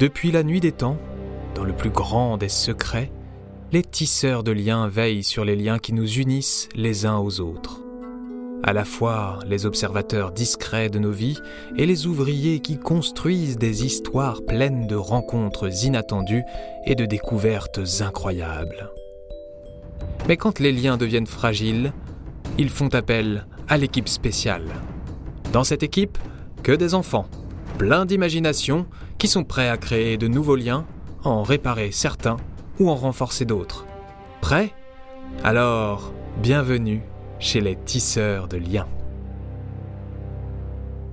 Depuis la nuit des temps, dans le plus grand des secrets, les tisseurs de liens veillent sur les liens qui nous unissent les uns aux autres. À la fois les observateurs discrets de nos vies et les ouvriers qui construisent des histoires pleines de rencontres inattendues et de découvertes incroyables. Mais quand les liens deviennent fragiles, ils font appel à l'équipe spéciale. Dans cette équipe, que des enfants, pleins d'imagination, qui sont prêts à créer de nouveaux liens, en réparer certains ou en renforcer d'autres. Prêts? Alors, bienvenue chez les tisseurs de liens.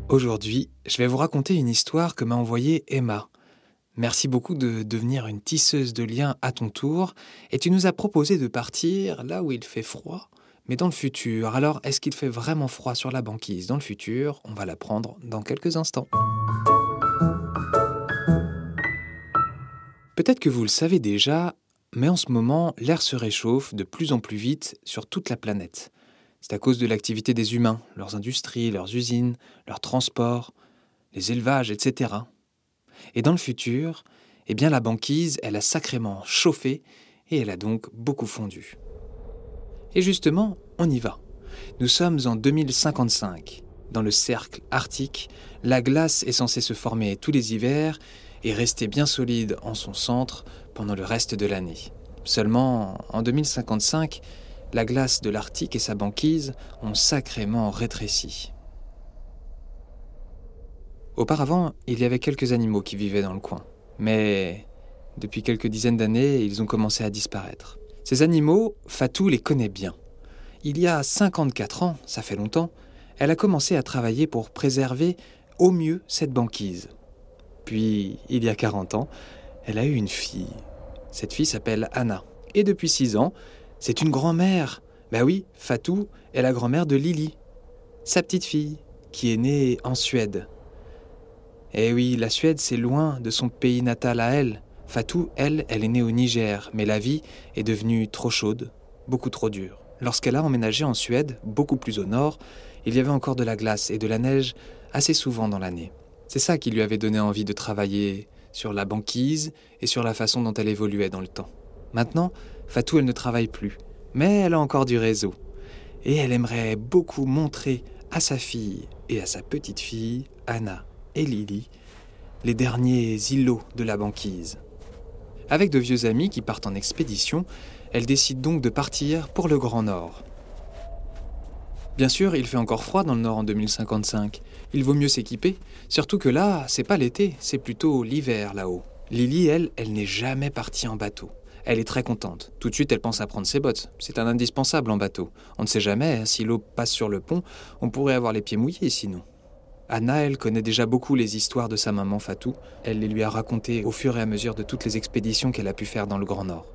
Aujourd'hui, je vais vous raconter une histoire que m'a envoyée Emma. Merci beaucoup de devenir une tisseuse de liens à ton tour, et tu nous as proposé de partir là où il fait froid, mais dans le futur. Alors, est-ce qu'il fait vraiment froid sur la banquise? Dans le futur On va l'apprendre dans quelques instants. Peut-être que vous le savez déjà, mais en ce moment, l'air se réchauffe de plus en plus vite sur toute la planète. C'est à cause de l'activité des humains, leurs industries, leurs usines, leurs transports, les élevages, etc. Et dans le futur, eh bien la banquise, elle a sacrément chauffé et elle a donc beaucoup fondu. Et justement, on y va. Nous sommes en 2055. Dans le cercle arctique, la glace est censée se former tous les hivers et rester bien solide en son centre pendant le reste de l'année. Seulement, en 2055, la glace de l'Arctique et sa banquise ont sacrément rétréci. Auparavant, il y avait quelques animaux qui vivaient dans le coin, mais depuis quelques dizaines d'années, ils ont commencé à disparaître. Ces animaux, Fatou les connaît bien. Il y a 54 ans, ça fait longtemps, elle a commencé à travailler pour préserver au mieux cette banquise. Puis, il y a 40 ans, elle a eu une fille. Cette fille s'appelle Anna. Et depuis 6 ans, c'est une grand-mère. Ben oui, Fatou est la grand-mère de Lily, sa petite fille, qui est née en Suède. Eh oui, la Suède, c'est loin de son pays natal à elle. Fatou, elle, elle est née au Niger, mais la vie est devenue trop chaude, beaucoup trop dure. Lorsqu'elle a emménagé en Suède, beaucoup plus au nord, il y avait encore de la glace et de la neige assez souvent dans l'année. C'est ça qui lui avait donné envie de travailler sur la banquise et sur la façon dont elle évoluait dans le temps. Maintenant, Fatou, elle ne travaille plus, mais elle a encore du réseau. Et elle aimerait beaucoup montrer à sa fille et à sa petite fille, Anna et Lily, les derniers îlots de la banquise. Avec de vieux amis qui partent en expédition, elle décide donc de partir pour le Grand Nord. Bien sûr, il fait encore froid dans le Nord en 2055. Il vaut mieux s'équiper, surtout que là, c'est pas l'été, c'est plutôt l'hiver là-haut. Lily, elle, elle n'est jamais partie en bateau. Elle est très contente. Tout de suite, elle pense à prendre ses bottes. C'est un indispensable en bateau. On ne sait jamais, hein, si l'eau passe sur le pont, on pourrait avoir les pieds mouillés sinon. Anna, elle connaît déjà beaucoup les histoires de sa maman Fatou. Elle les lui a racontées au fur et à mesure de toutes les expéditions qu'elle a pu faire dans le Grand Nord.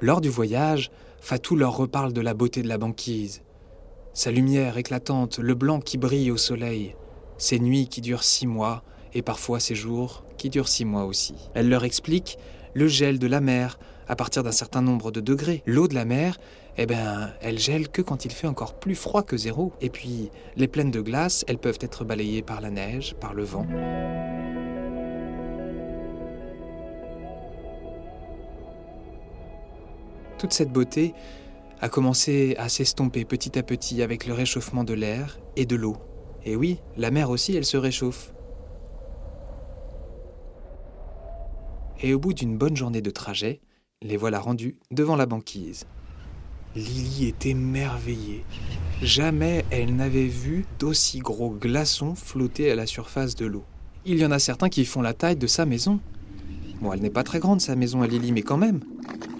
Lors du voyage, Fatou leur reparle de la beauté de la banquise, sa lumière éclatante, le blanc qui brille au soleil, ses nuits qui durent six mois, et parfois ses jours qui durent six mois aussi. Elle leur explique le gel de la mer à partir d'un certain nombre de degrés. L'eau de la mer, eh ben, elle gèle que quand il fait encore plus froid que zéro. Et puis, les plaines de glace, elles peuvent être balayées par la neige, par le vent. Toute cette beauté, a commencé à s'estomper petit à petit avec le réchauffement de l'air et de l'eau. Et oui, la mer aussi, elle se réchauffe. Et au bout d'une bonne journée de trajet, les voilà rendus devant la banquise. Lily était émerveillée. Jamais elle n'avait vu d'aussi gros glaçons flotter à la surface de l'eau. Il y en a certains qui font la taille de sa maison. Bon, elle n'est pas très grande sa maison à Lily, mais quand même.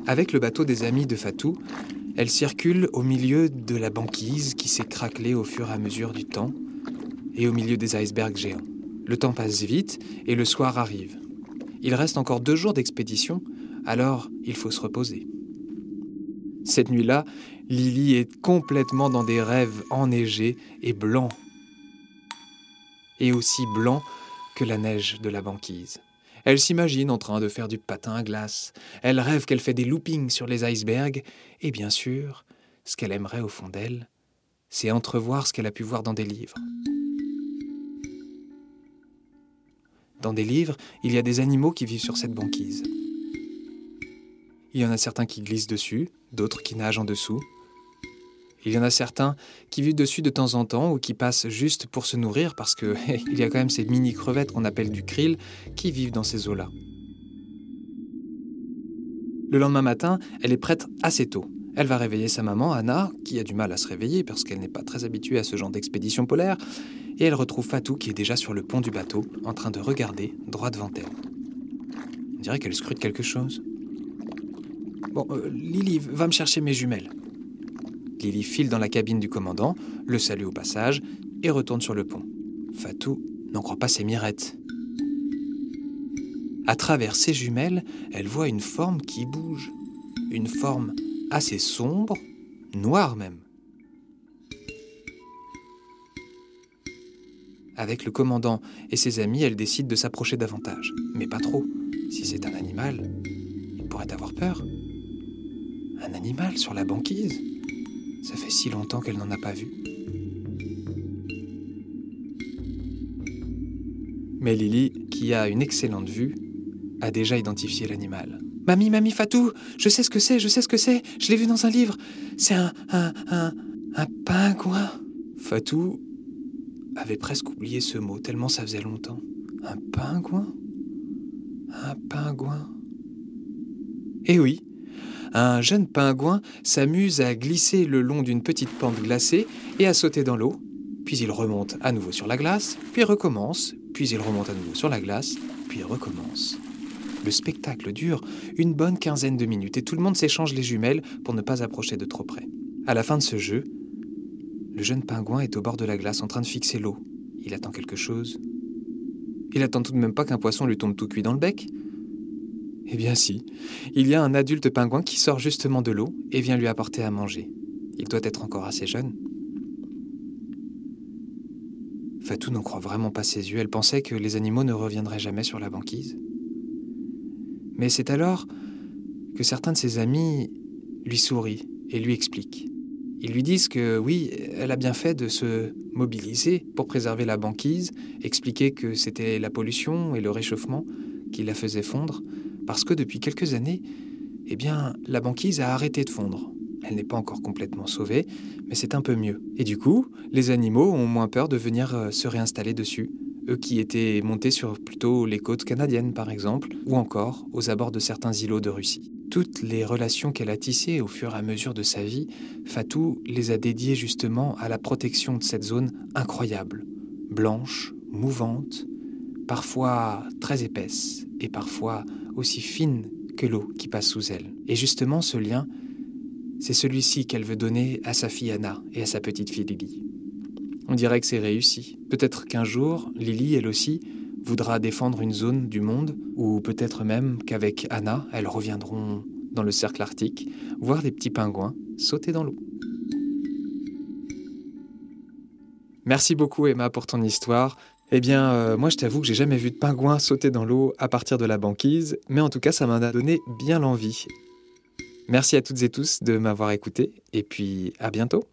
Avec le bateau des amis de Fatou, elle circule au milieu de la banquise qui s'est craquelée au fur et à mesure du temps et au milieu des icebergs géants. Le temps passe vite et le soir arrive. Il reste encore deux jours d'expédition, alors il faut se reposer. Cette nuit-là, Lily est complètement dans des rêves enneigés et blancs, et aussi blancs que la neige de la banquise. Elle s'imagine en train de faire du patin à glace. Elle rêve qu'elle fait des loopings sur les icebergs. Et bien sûr, ce qu'elle aimerait au fond d'elle, c'est entrevoir ce qu'elle a pu voir dans des livres. dans des livres, il y a des animaux qui vivent sur cette banquise. Il y en a certains qui glissent dessus, d'autres qui nagent en dessous. Il y en a certains qui vivent dessus de temps en temps ou qui passent juste pour se nourrir parce que il y a quand même ces mini crevettes qu'on appelle du krill qui vivent dans ces eaux-là. Le lendemain matin, elle est prête assez tôt. Elle va réveiller sa maman, Anna, qui a du mal à se réveiller parce qu'elle n'est pas très habituée à ce genre d'expédition polaire, et elle retrouve Fatou qui est déjà sur le pont du bateau, en train de regarder droit devant elle. On dirait qu'elle scrute quelque chose. Bon, euh, Lily, va me chercher mes jumelles. Lily file dans la cabine du commandant, le salue au passage et retourne sur le pont. Fatou n'en croit pas ses mirettes. À travers ses jumelles, elle voit une forme qui bouge. Une forme assez sombre, noire même. Avec le commandant et ses amis, elle décide de s'approcher davantage. Mais pas trop. Si c'est un animal, il pourrait avoir peur. Un animal sur la banquise Ça fait si longtemps qu'elle n'en a pas vu. Mais Lily, qui a une excellente vue, a déjà identifié l'animal. Mamie, mamie Fatou, je sais ce que c'est, je sais ce que c'est, je l'ai vu dans un livre. C'est un, un, un, un pingouin. Fatou avait presque oublié ce mot, tellement ça faisait longtemps. Un pingouin? Un pingouin Eh oui, un jeune pingouin s'amuse à glisser le long d'une petite pente glacée et à sauter dans l'eau, puis il remonte à nouveau sur la glace, puis recommence, puis il remonte à nouveau sur la glace, puis recommence. Le spectacle dure une bonne quinzaine de minutes et tout le monde s'échange les jumelles pour ne pas approcher de trop près. À la fin de ce jeu, le jeune pingouin est au bord de la glace en train de fixer l'eau. Il attend quelque chose. Il attend tout de même pas qu'un poisson lui tombe tout cuit dans le bec. Eh bien si, il y a un adulte pingouin qui sort justement de l'eau et vient lui apporter à manger. Il doit être encore assez jeune. Fatou n'en croit vraiment pas ses yeux, elle pensait que les animaux ne reviendraient jamais sur la banquise. Mais c'est alors que certains de ses amis lui sourient et lui expliquent. Ils lui disent que oui, elle a bien fait de se mobiliser pour préserver la banquise, expliquer que c'était la pollution et le réchauffement qui la faisaient fondre, parce que depuis quelques années, eh bien, la banquise a arrêté de fondre. Elle n'est pas encore complètement sauvée, mais c'est un peu mieux. Et du coup, les animaux ont moins peur de venir euh, se réinstaller dessus, eux qui étaient montés sur plutôt les côtes canadiennes par exemple, ou encore aux abords de certains îlots de Russie. Toutes les relations qu'elle a tissées au fur et à mesure de sa vie, Fatou les a dédiées justement à la protection de cette zone incroyable, blanche, mouvante, parfois très épaisse et parfois aussi fine que l'eau qui passe sous elle. Et justement ce lien, c'est celui-ci qu'elle veut donner à sa fille Anna et à sa petite fille Lily. On dirait que c'est réussi. Peut-être qu'un jour, Lily, elle aussi, voudra défendre une zone du monde, ou peut-être même qu'avec Anna, elles reviendront dans le cercle arctique, voir des petits pingouins sauter dans l'eau. Merci beaucoup Emma pour ton histoire. Eh bien, euh, moi je t'avoue que j'ai jamais vu de pingouin sauter dans l'eau à partir de la banquise, mais en tout cas ça m'en a donné bien l'envie. Merci à toutes et tous de m'avoir écouté, et puis à bientôt